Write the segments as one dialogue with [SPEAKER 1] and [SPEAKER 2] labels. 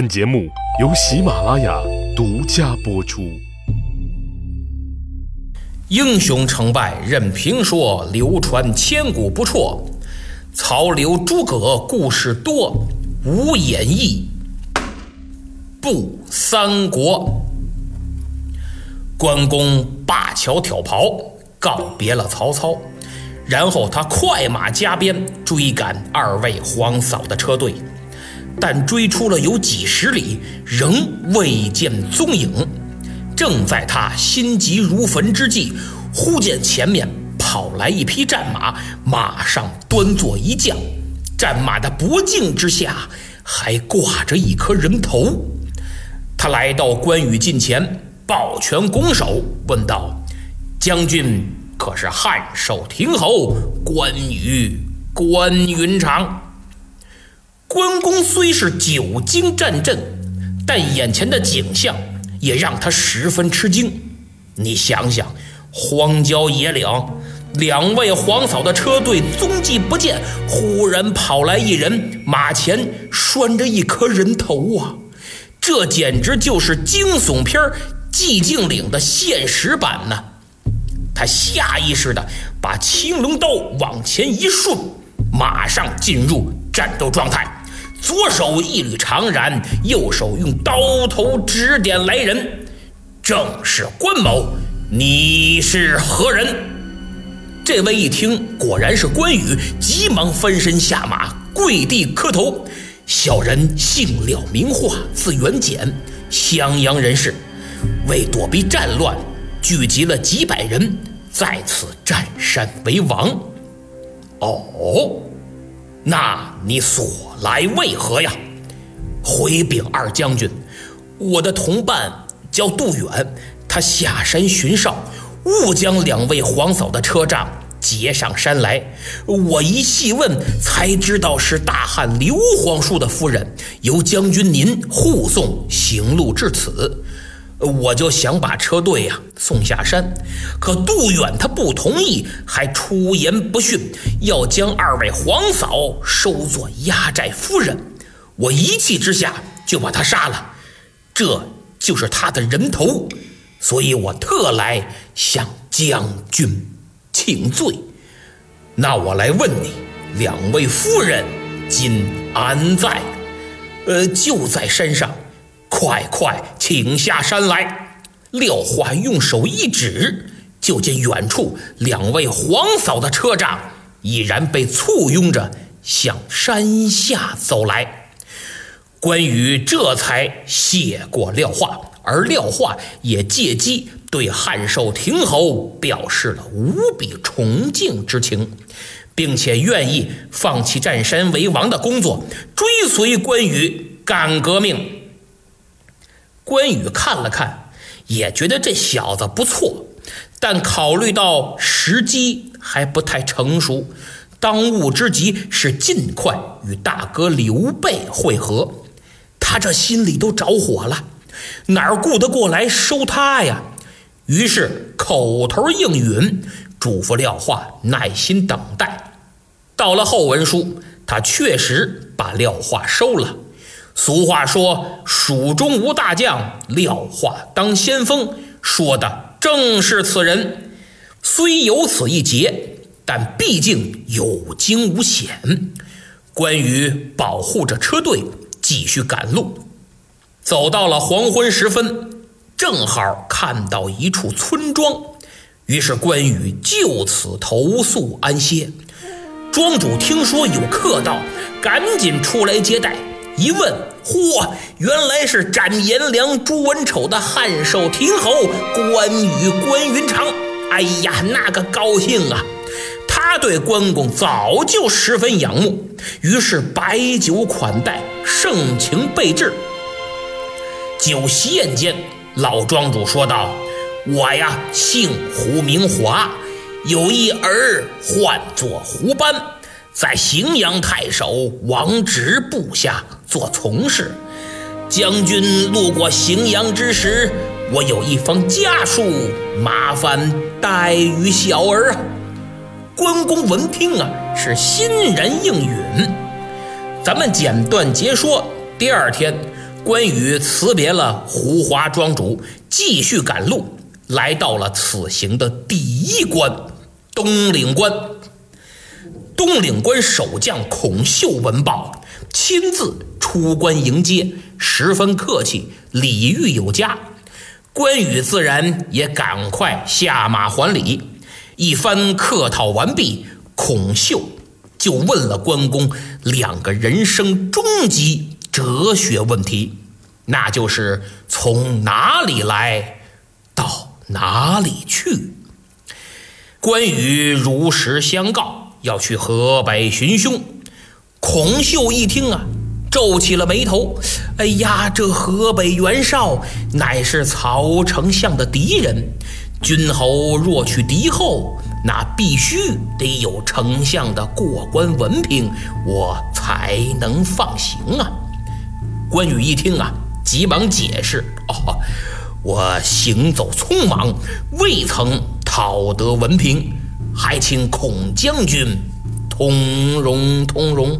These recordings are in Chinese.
[SPEAKER 1] 本节目由喜马拉雅独家播出。
[SPEAKER 2] 英雄成败任评说，流传千古不辍。曹刘诸葛故事多，无演义不三国。关公灞桥挑袍，告别了曹操，然后他快马加鞭追赶二位皇嫂的车队。但追出了有几十里，仍未见踪影。正在他心急如焚之际，忽见前面跑来一匹战马，马上端坐一将，战马的脖颈之下还挂着一颗人头。他来到关羽近前，抱拳拱手，问道：“将军可是汉寿亭侯关羽关云长？”关公虽是久经战阵，但眼前的景象也让他十分吃惊。你想想，荒郊野岭，两位皇嫂的车队踪迹不见，忽然跑来一人，马前拴着一颗人头啊！这简直就是惊悚片《寂静岭》的现实版呢！他下意识地把青龙刀往前一顺，马上进入战斗状态。左手一缕长髯，右手用刀头指点来人，正是关某。你是何人？这位一听，果然是关羽，急忙翻身下马，跪地磕头。小人姓廖名化，字元简，襄阳人士。为躲避战乱，聚集了几百人，在此占山为王。哦。那你所来为何呀？回禀二将军，我的同伴叫杜远，他下山巡哨，误将两位皇嫂的车仗劫上山来。我一细问，才知道是大汉刘皇叔的夫人，由将军您护送行路至此。我就想把车队呀送下山，可杜远他不同意，还出言不逊，要将二位皇嫂收作压寨夫人。我一气之下就把他杀了，这就是他的人头，所以我特来向将军请罪。那我来问你，两位夫人今安在？呃，就在山上。快快，请下山来！廖化用手一指，就见远处两位皇嫂的车仗已然被簇拥着向山下走来。关羽这才谢过廖化，而廖化也借机对汉寿亭侯表示了无比崇敬之情，并且愿意放弃占山为王的工作，追随关羽干革命。关羽看了看，也觉得这小子不错，但考虑到时机还不太成熟，当务之急是尽快与大哥刘备会合。他这心里都着火了，哪顾得过来收他呀？于是口头应允，嘱咐廖化耐心等待。到了后文书，他确实把廖化收了。俗话说：“蜀中无大将，廖化当先锋。”说的正是此人。虽有此一劫，但毕竟有惊无险。关羽保护着车队，继续赶路。走到了黄昏时分，正好看到一处村庄，于是关羽就此投宿安歇。庄主听说有客到，赶紧出来接待。一问，嚯，原来是斩颜良、诛文丑的汉寿亭侯关羽关云长。哎呀，那个高兴啊！他对关公早就十分仰慕，于是摆酒款待，盛情备至。酒席宴间，老庄主说道：“我呀，姓胡名华，有一儿，唤作胡班。”在荥阳太守王直部下做从事，将军路过荥阳之时，我有一封家书，麻烦带与小儿啊。关公闻听啊，是欣然应允。咱们简短截说，第二天，关羽辞别了胡华庄主，继续赶路，来到了此行的第一关——东岭关。东岭关守将孔秀闻报，亲自出关迎接，十分客气，礼遇有加。关羽自然也赶快下马还礼。一番客套完毕，孔秀就问了关公两个人生终极哲学问题，那就是从哪里来到哪里去。关羽如实相告。要去河北寻凶，孔秀一听啊，皱起了眉头。哎呀，这河北袁绍乃是曹丞相的敌人，君侯若去敌后，那必须得有丞相的过关文凭，我才能放行啊。关羽一听啊，急忙解释：“哦，我行走匆忙，未曾讨得文凭。”还请孔将军通融通融。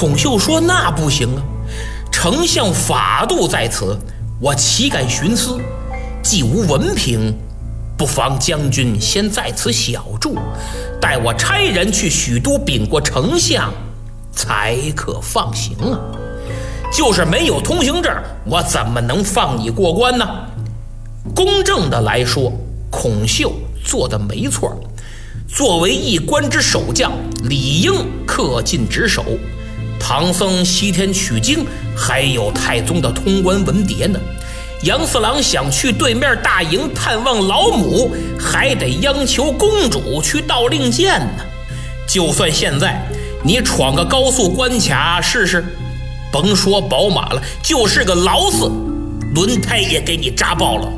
[SPEAKER 2] 孔秀说：“那不行啊，丞相法度在此，我岂敢徇私？既无文凭，不妨将军先在此小住，待我差人去许都禀过丞相，才可放行啊。就是没有通行证，我怎么能放你过关呢？公正的来说，孔秀做的没错。”作为一官之守将，理应恪尽职守。唐僧西天取经，还有太宗的通关文牒呢。杨四郎想去对面大营探望老母，还得央求公主去道令箭呢。就算现在你闯个高速关卡试试，甭说宝马了，就是个劳斯，轮胎也给你扎爆了。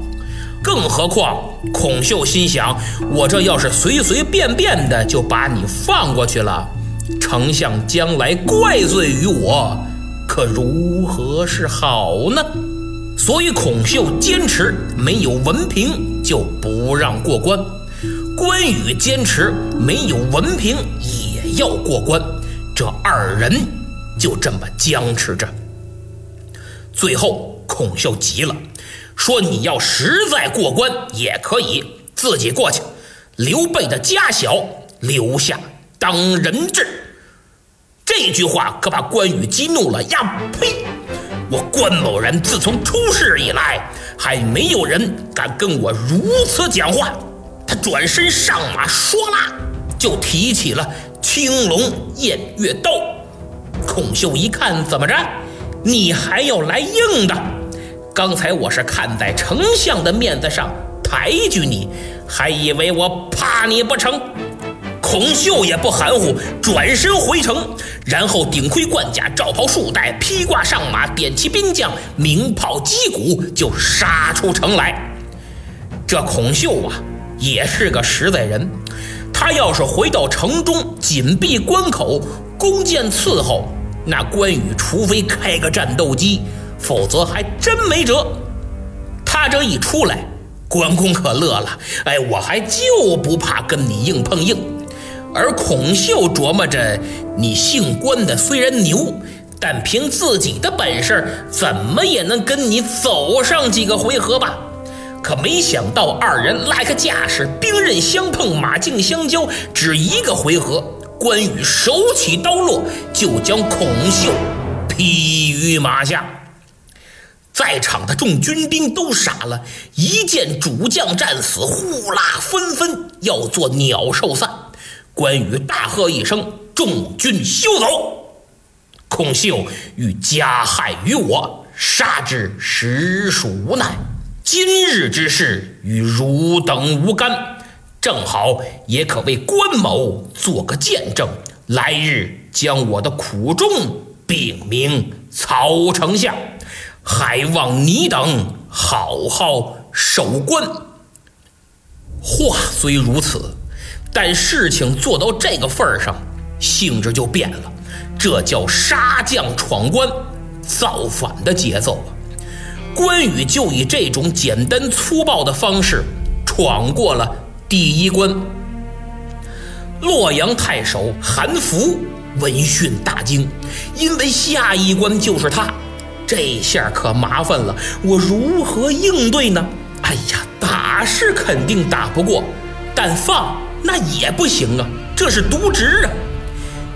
[SPEAKER 2] 更何况，孔秀心想：我这要是随随便便的就把你放过去了，丞相将来怪罪于我，可如何是好呢？所以孔秀坚持没有文凭就不让过关，关羽坚持没有文凭也要过关，这二人就这么僵持着。最后，孔秀急了。说你要实在过关也可以自己过去，刘备的家小留下当人质。这句话可把关羽激怒了呀！呸！我关某人自从出世以来，还没有人敢跟我如此讲话。他转身上马，唰啦就提起了青龙偃月刀。孔秀一看，怎么着？你还要来硬的？刚才我是看在丞相的面子上抬举你，还以为我怕你不成？孔秀也不含糊，转身回城，然后顶盔贯甲，罩袍束带，披挂上马，点齐兵将，鸣炮击鼓，就杀出城来。这孔秀啊，也是个实在人，他要是回到城中，紧闭关口，弓箭伺候，那关羽除非开个战斗机。否则还真没辙。他这一出来，关公可乐了。哎，我还就不怕跟你硬碰硬。而孔秀琢磨着，你姓关的虽然牛，但凭自己的本事，怎么也能跟你走上几个回合吧。可没想到二人拉开架势，兵刃相碰，马径相交，只一个回合，关羽手起刀落，就将孔秀劈于马下。在场的众军兵都傻了，一见主将战死，呼啦纷纷要做鸟兽散。关羽大喝一声：“众军休走！孔秀欲加害于我，杀之实属无奈。今日之事与汝等无干，正好也可为关某做个见证，来日将我的苦衷禀明曹丞相。”还望你等好好守关。话虽如此，但事情做到这个份儿上，性质就变了。这叫杀将闯关、造反的节奏啊！关羽就以这种简单粗暴的方式闯过了第一关。洛阳太守韩福闻讯大惊，因为下一关就是他。这下可麻烦了，我如何应对呢？哎呀，打是肯定打不过，但放那也不行啊，这是渎职啊！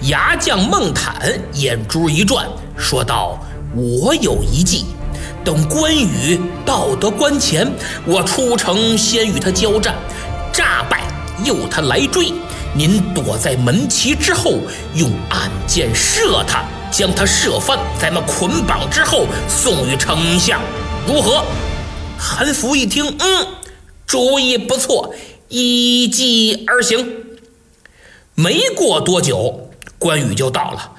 [SPEAKER 2] 牙将孟坦眼珠一转，说道：“我有一计，等关羽到得关前，我出城先与他交战，诈败诱他来追。您躲在门旗之后，用暗箭射他。”将他射翻，咱们捆绑之后送与丞相，如何？韩福一听，嗯，主意不错，依计而行。没过多久，关羽就到了。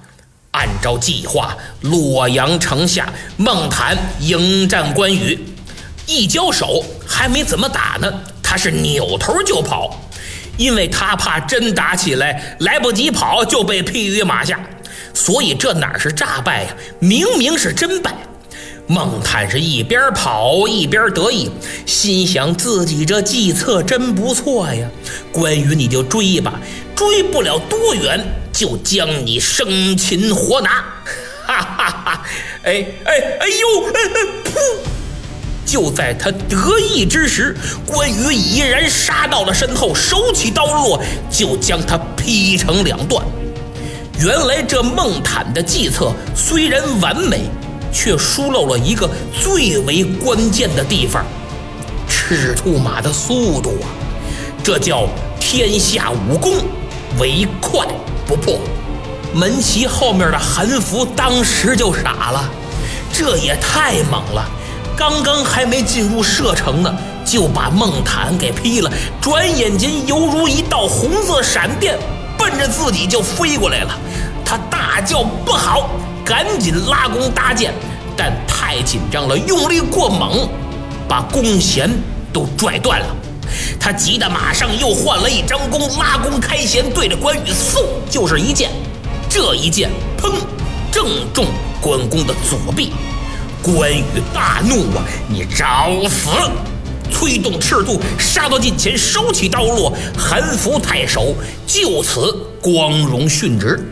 [SPEAKER 2] 按照计划，洛阳城下，孟坦迎战关羽，一交手还没怎么打呢，他是扭头就跑，因为他怕真打起来来不及跑就被劈于马下。所以这哪是诈败呀？明明是真败。孟坦是一边跑一边得意，心想自己这计策真不错呀。关羽你就追吧，追不了多远就将你生擒活拿。哈哈哈！哎哎哎呦！哎哎噗！就在他得意之时，关羽已然杀到了身后，手起刀落，就将他劈成两段。原来这孟坦的计策虽然完美，却疏漏了一个最为关键的地方：赤兔马的速度啊！这叫天下武功，唯快不破。门旗后面的韩福当时就傻了，这也太猛了！刚刚还没进入射程呢，就把孟坦给劈了，转眼间犹如一道红色闪电。奔着自己就飞过来了，他大叫不好，赶紧拉弓搭箭，但太紧张了，用力过猛，把弓弦都拽断了。他急得马上又换了一张弓，拉弓开弦，对着关羽嗖就是一箭。这一箭，砰，正中关公的左臂。关羽大怒啊，你找死！催动赤兔杀到近前，手起刀落，韩福太守就此光荣殉职。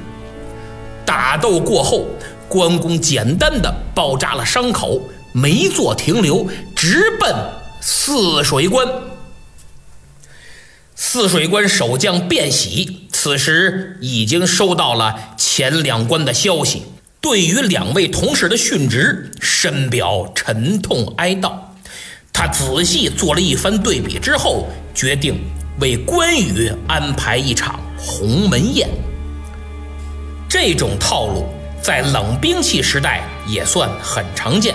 [SPEAKER 2] 打斗过后，关公简单的包扎了伤口，没做停留，直奔泗水关。泗水关守将卞喜此时已经收到了前两关的消息，对于两位同事的殉职，深表沉痛哀悼。他仔细做了一番对比之后，决定为关羽安排一场鸿门宴。这种套路在冷兵器时代也算很常见。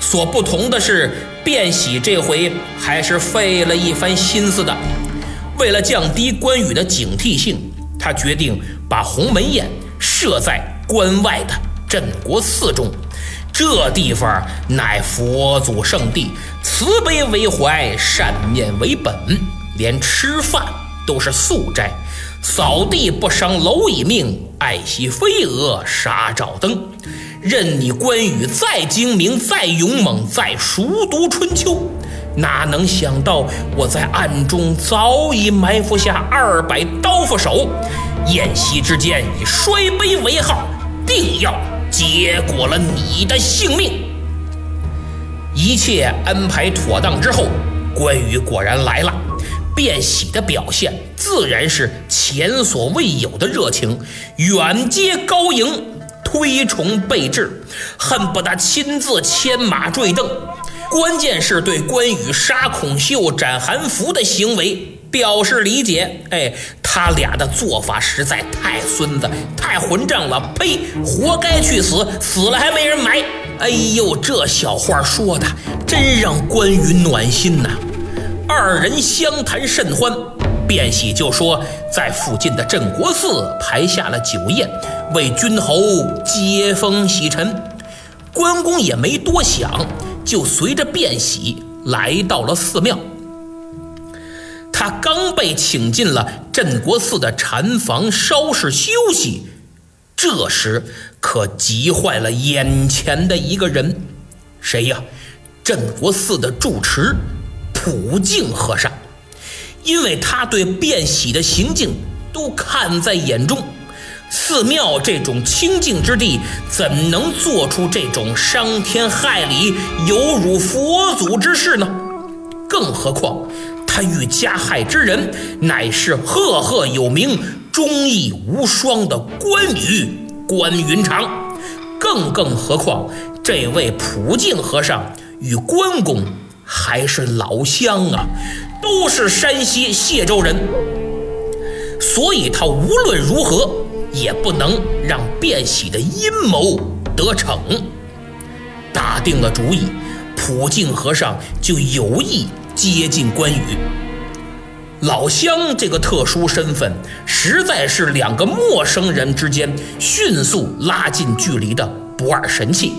[SPEAKER 2] 所不同的是，卞喜这回还是费了一番心思的。为了降低关羽的警惕性，他决定把鸿门宴设在关外的镇国寺中。这地方乃佛祖圣地，慈悲为怀，善念为本，连吃饭都是素斋。扫地不伤蝼蚁命，爱惜飞蛾杀照灯。任你关羽再精明，再勇猛，再熟读春秋，哪能想到我在暗中早已埋伏下二百刀斧手？宴席之间以摔杯为号，定要。结果了你的性命。一切安排妥当之后，关羽果然来了。卞喜的表现自然是前所未有的热情，远接高迎，推崇备至，恨不得亲自牵马坠镫。关键是对关羽杀孔秀、斩韩福的行为表示理解。哎。他俩的做法实在太孙子、太混账了！呸，活该去死，死了还没人埋。哎呦，这小话说的真让关羽暖心呐！二人相谈甚欢，卞喜就说在附近的镇国寺排下了酒宴，为君侯接风洗尘。关公也没多想，就随着卞喜来到了寺庙。他刚被请进了镇国寺的禅房稍事休息，这时可急坏了眼前的一个人，谁呀？镇国寺的住持普净和尚，因为他对卞喜的行径都看在眼中，寺庙这种清净之地，怎能做出这种伤天害理、有辱佛祖之事呢？更何况，他欲加害之人，乃是赫赫有名、忠义无双的关羽关云长。更更何况，这位普净和尚与关公还是老乡啊，都是山西解州人，所以他无论如何。也不能让卞喜的阴谋得逞。打定了主意，普净和尚就有意接近关羽。老乡这个特殊身份，实在是两个陌生人之间迅速拉近距离的不二神器。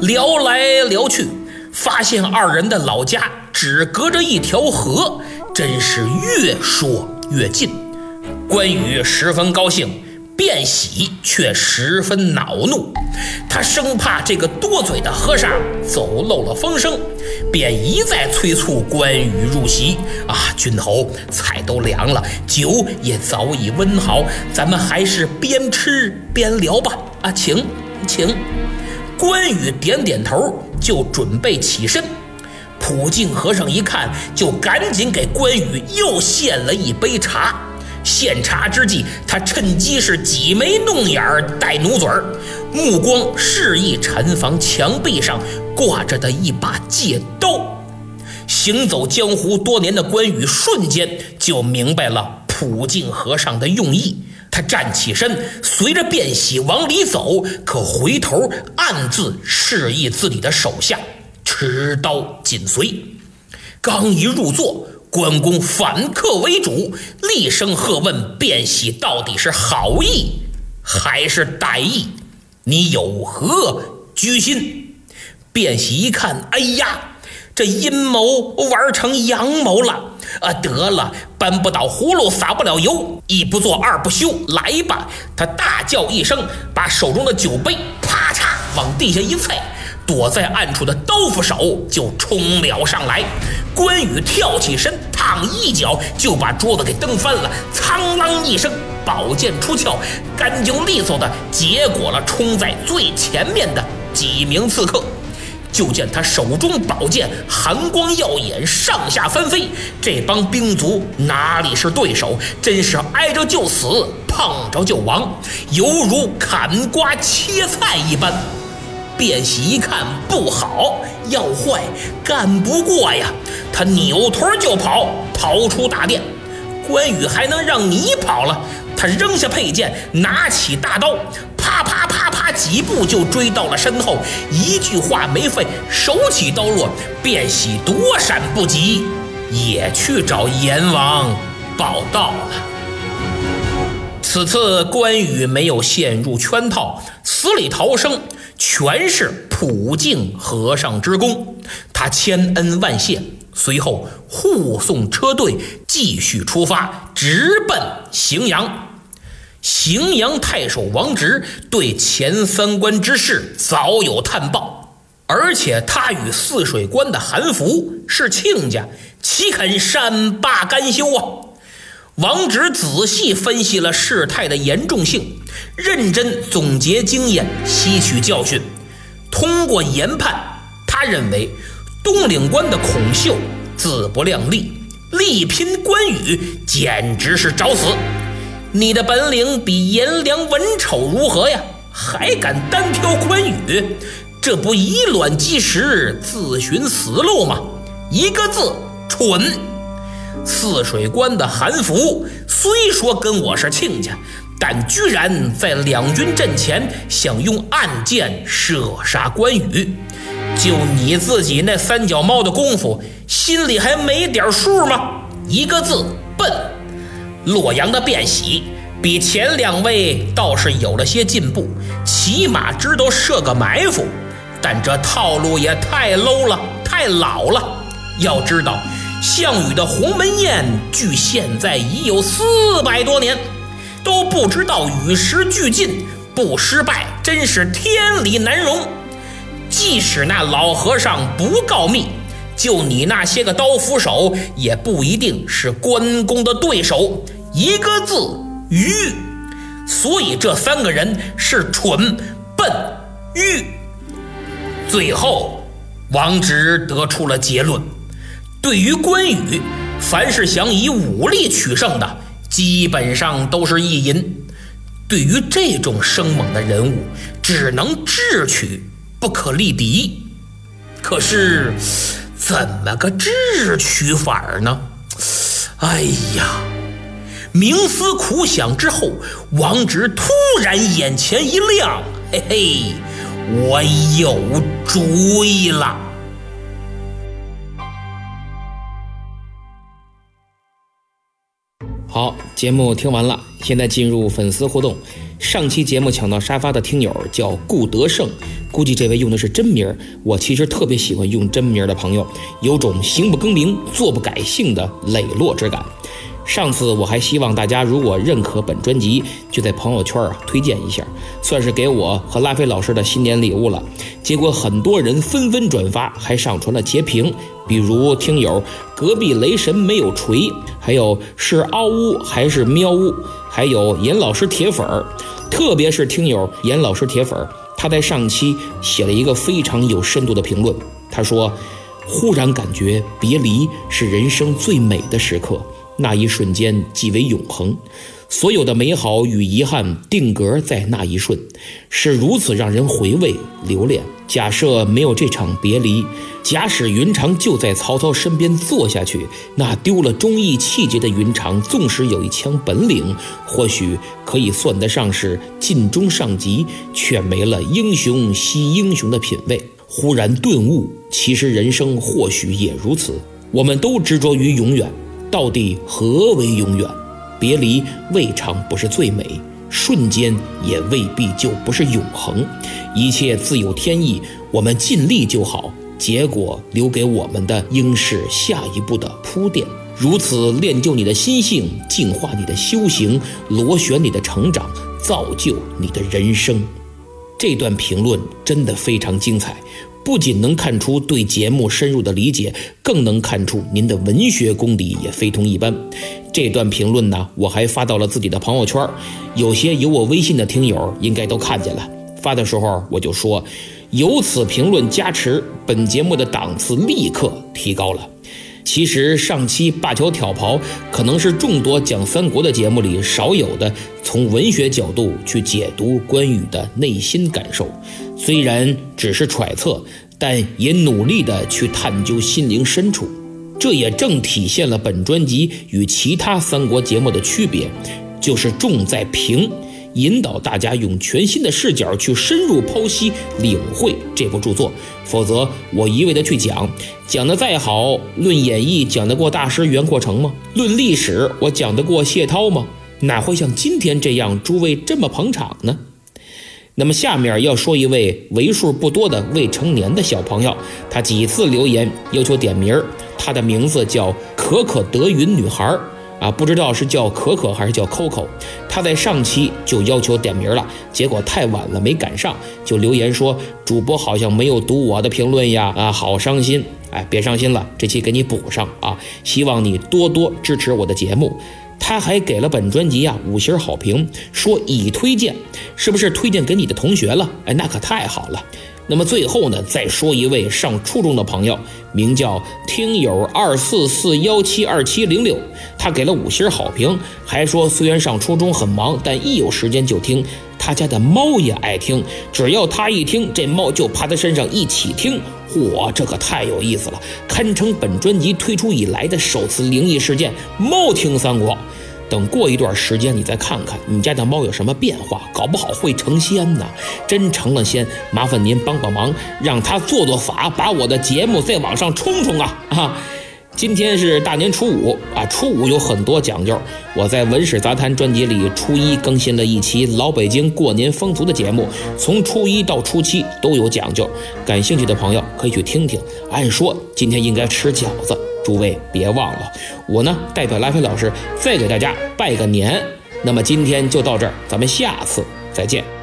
[SPEAKER 2] 聊来聊去，发现二人的老家只隔着一条河，真是越说越近。关羽十分高兴，卞喜却十分恼怒。他生怕这个多嘴的和尚走漏了风声，便一再催促关羽入席。啊，君侯，菜都凉了，酒也早已温好，咱们还是边吃边聊吧。啊，请，请。关羽点点头，就准备起身。普净和尚一看，就赶紧给关羽又献了一杯茶。献茶之际，他趁机是挤眉弄眼儿、带努嘴儿，目光示意禅房墙壁上挂着的一把戒刀。行走江湖多年的关羽瞬间就明白了普净和尚的用意。他站起身，随着卞喜往里走，可回头暗自示意自己的手下持刀紧随。刚一入座。关公反客为主，厉声喝问卞喜：“到底是好意还是歹意？你有何居心？”卞喜一看，哎呀，这阴谋玩成阳谋了！啊，得了，搬不倒葫芦撒不了油，一不做二不休，来吧！他大叫一声，把手中的酒杯啪嚓往地下一踩。躲在暗处的刀斧手就冲了上来，关羽跳起身，嘡一脚就把桌子给蹬翻了，苍啷一声，宝剑出鞘，干净利索的结果了冲在最前面的几名刺客。就见他手中宝剑寒光耀眼，上下翻飞，这帮兵卒哪里是对手？真是挨着就死，碰着就亡，犹如砍瓜切菜一般。卞喜一看不好，要坏，干不过呀！他扭头就跑，逃出大殿。关羽还能让你跑了？他扔下佩剑，拿起大刀，啪啪啪几步就追到了身后。一句话没费，手起刀落，卞喜躲闪不及，也去找阎王报道了。此次关羽没有陷入圈套，死里逃生。全是普净和尚之功，他千恩万谢。随后护送车队继续出发，直奔荥阳。荥阳太守王直对前三关之事早有探报，而且他与泗水关的韩福是亲家，岂肯善罢甘休啊？王直仔细分析了事态的严重性，认真总结经验，吸取教训。通过研判，他认为东岭关的孔秀自不量力，力拼关羽简直是找死。你的本领比颜良文丑如何呀？还敢单挑关羽？这不以卵击石，自寻死路吗？一个字，蠢。泗水关的韩福虽说跟我是亲家，但居然在两军阵前想用暗箭射杀关羽，就你自己那三脚猫的功夫，心里还没点数吗？一个字，笨。洛阳的卞喜比前两位倒是有了些进步，起码知道设个埋伏，但这套路也太 low 了，太老了。要知道。项羽的鸿门宴距现在已有四百多年，都不知道与时俱进，不失败真是天理难容。即使那老和尚不告密，就你那些个刀斧手，也不一定是关公的对手。一个字，愚。
[SPEAKER 3] 所以这三个人是蠢、笨、愚。最后，王直得出了结论：对于关羽，凡是想以武力取胜的，基本上都是意淫。对于这种生猛的人物，只能智取，不可力敌。可是，怎么个智取法呢？哎呀！冥思苦想之后，王直突然眼前一亮，嘿嘿，我有主意了。
[SPEAKER 2] 好，节目听完了，现在进入粉丝互动。上期节目抢到沙发的听友叫顾德胜，估计这位用的是真名。我其实特别喜欢用真名的朋友，有种行不更名，坐不改姓的磊落之感。上次我还希望大家如果认可本专辑，就在朋友圈啊推荐一下，算是给我和拉菲老师的新年礼物了。结果很多人纷纷转发，还上传了截屏，比如听友隔壁雷神没有锤，还有是嗷呜还是喵呜，还有严老师铁粉儿，特别是听友严老师铁粉，他在上期写了一个非常有深度的评论，他说：“忽然感觉别离是人生最美的时刻。”那一瞬间即为永恒，所有的美好与遗憾定格在那一瞬，是如此让人回味留恋。假设没有这场别离，假使云长就在曹操身边坐下去，那丢了忠义气节的云长，纵使有一腔本领，或许可以算得上是尽忠上级，却没了英雄惜英雄的品味。忽然顿悟，其实人生或许也如此，我们都执着于永远。到底何为永远？别离未尝不是最美，瞬间也未必就不是永恒。一切自有天意，我们尽力就好。结果留给我们的，应是下一步的铺垫。如此练就你的心性，净化你的修行，螺旋你的成长，造就你的人生。这段评论真的非常精彩。不仅能看出对节目深入的理解，更能看出您的文学功底也非同一般。这段评论呢，我还发到了自己的朋友圈，有些有我微信的听友应该都看见了。发的时候我就说，有此评论加持，本节目的档次立刻提高了。其实上期灞桥挑袍可能是众多讲三国的节目里少有的从文学角度去解读关羽的内心感受，虽然只是揣测，但也努力的去探究心灵深处。这也正体现了本专辑与其他三国节目的区别，就是重在评。引导大家用全新的视角去深入剖析、领会这部著作，否则我一味的去讲，讲的再好，论演义讲得过大师袁阔成吗？论历史我讲得过谢涛吗？哪会像今天这样诸位这么捧场呢？那么下面要说一位为数不多的未成年的小朋友，他几次留言要求点名儿，他的名字叫可可德云女孩儿。啊，不知道是叫可可还是叫 Coco，他在上期就要求点名了，结果太晚了没赶上，就留言说主播好像没有读我的评论呀，啊，好伤心。哎，别伤心了，这期给你补上啊，希望你多多支持我的节目。他还给了本专辑啊五星好评，说已推荐，是不是推荐给你的同学了？哎，那可太好了。那么最后呢，再说一位上初中的朋友，名叫听友二四四幺七二七零六，他给了五星好评，还说虽然上初中很忙，但一有时间就听。他家的猫也爱听，只要他一听，这猫就趴他身上一起听。嚯，这可太有意思了，堪称本专辑推出以来的首次灵异事件——猫听三国。等过一段时间，你再看看你家的猫有什么变化，搞不好会成仙呢。真成了仙，麻烦您帮帮忙，让它做做法，把我的节目再往上冲冲啊！啊，今天是大年初五啊，初五有很多讲究。我在《文史杂谈》专辑里，初一更新了一期老北京过年风俗的节目，从初一到初七都有讲究。感兴趣的朋友可以去听听。按说今天应该吃饺子。诸位别忘了，我呢代表拉菲老师再给大家拜个年。那么今天就到这儿，咱们下次再见。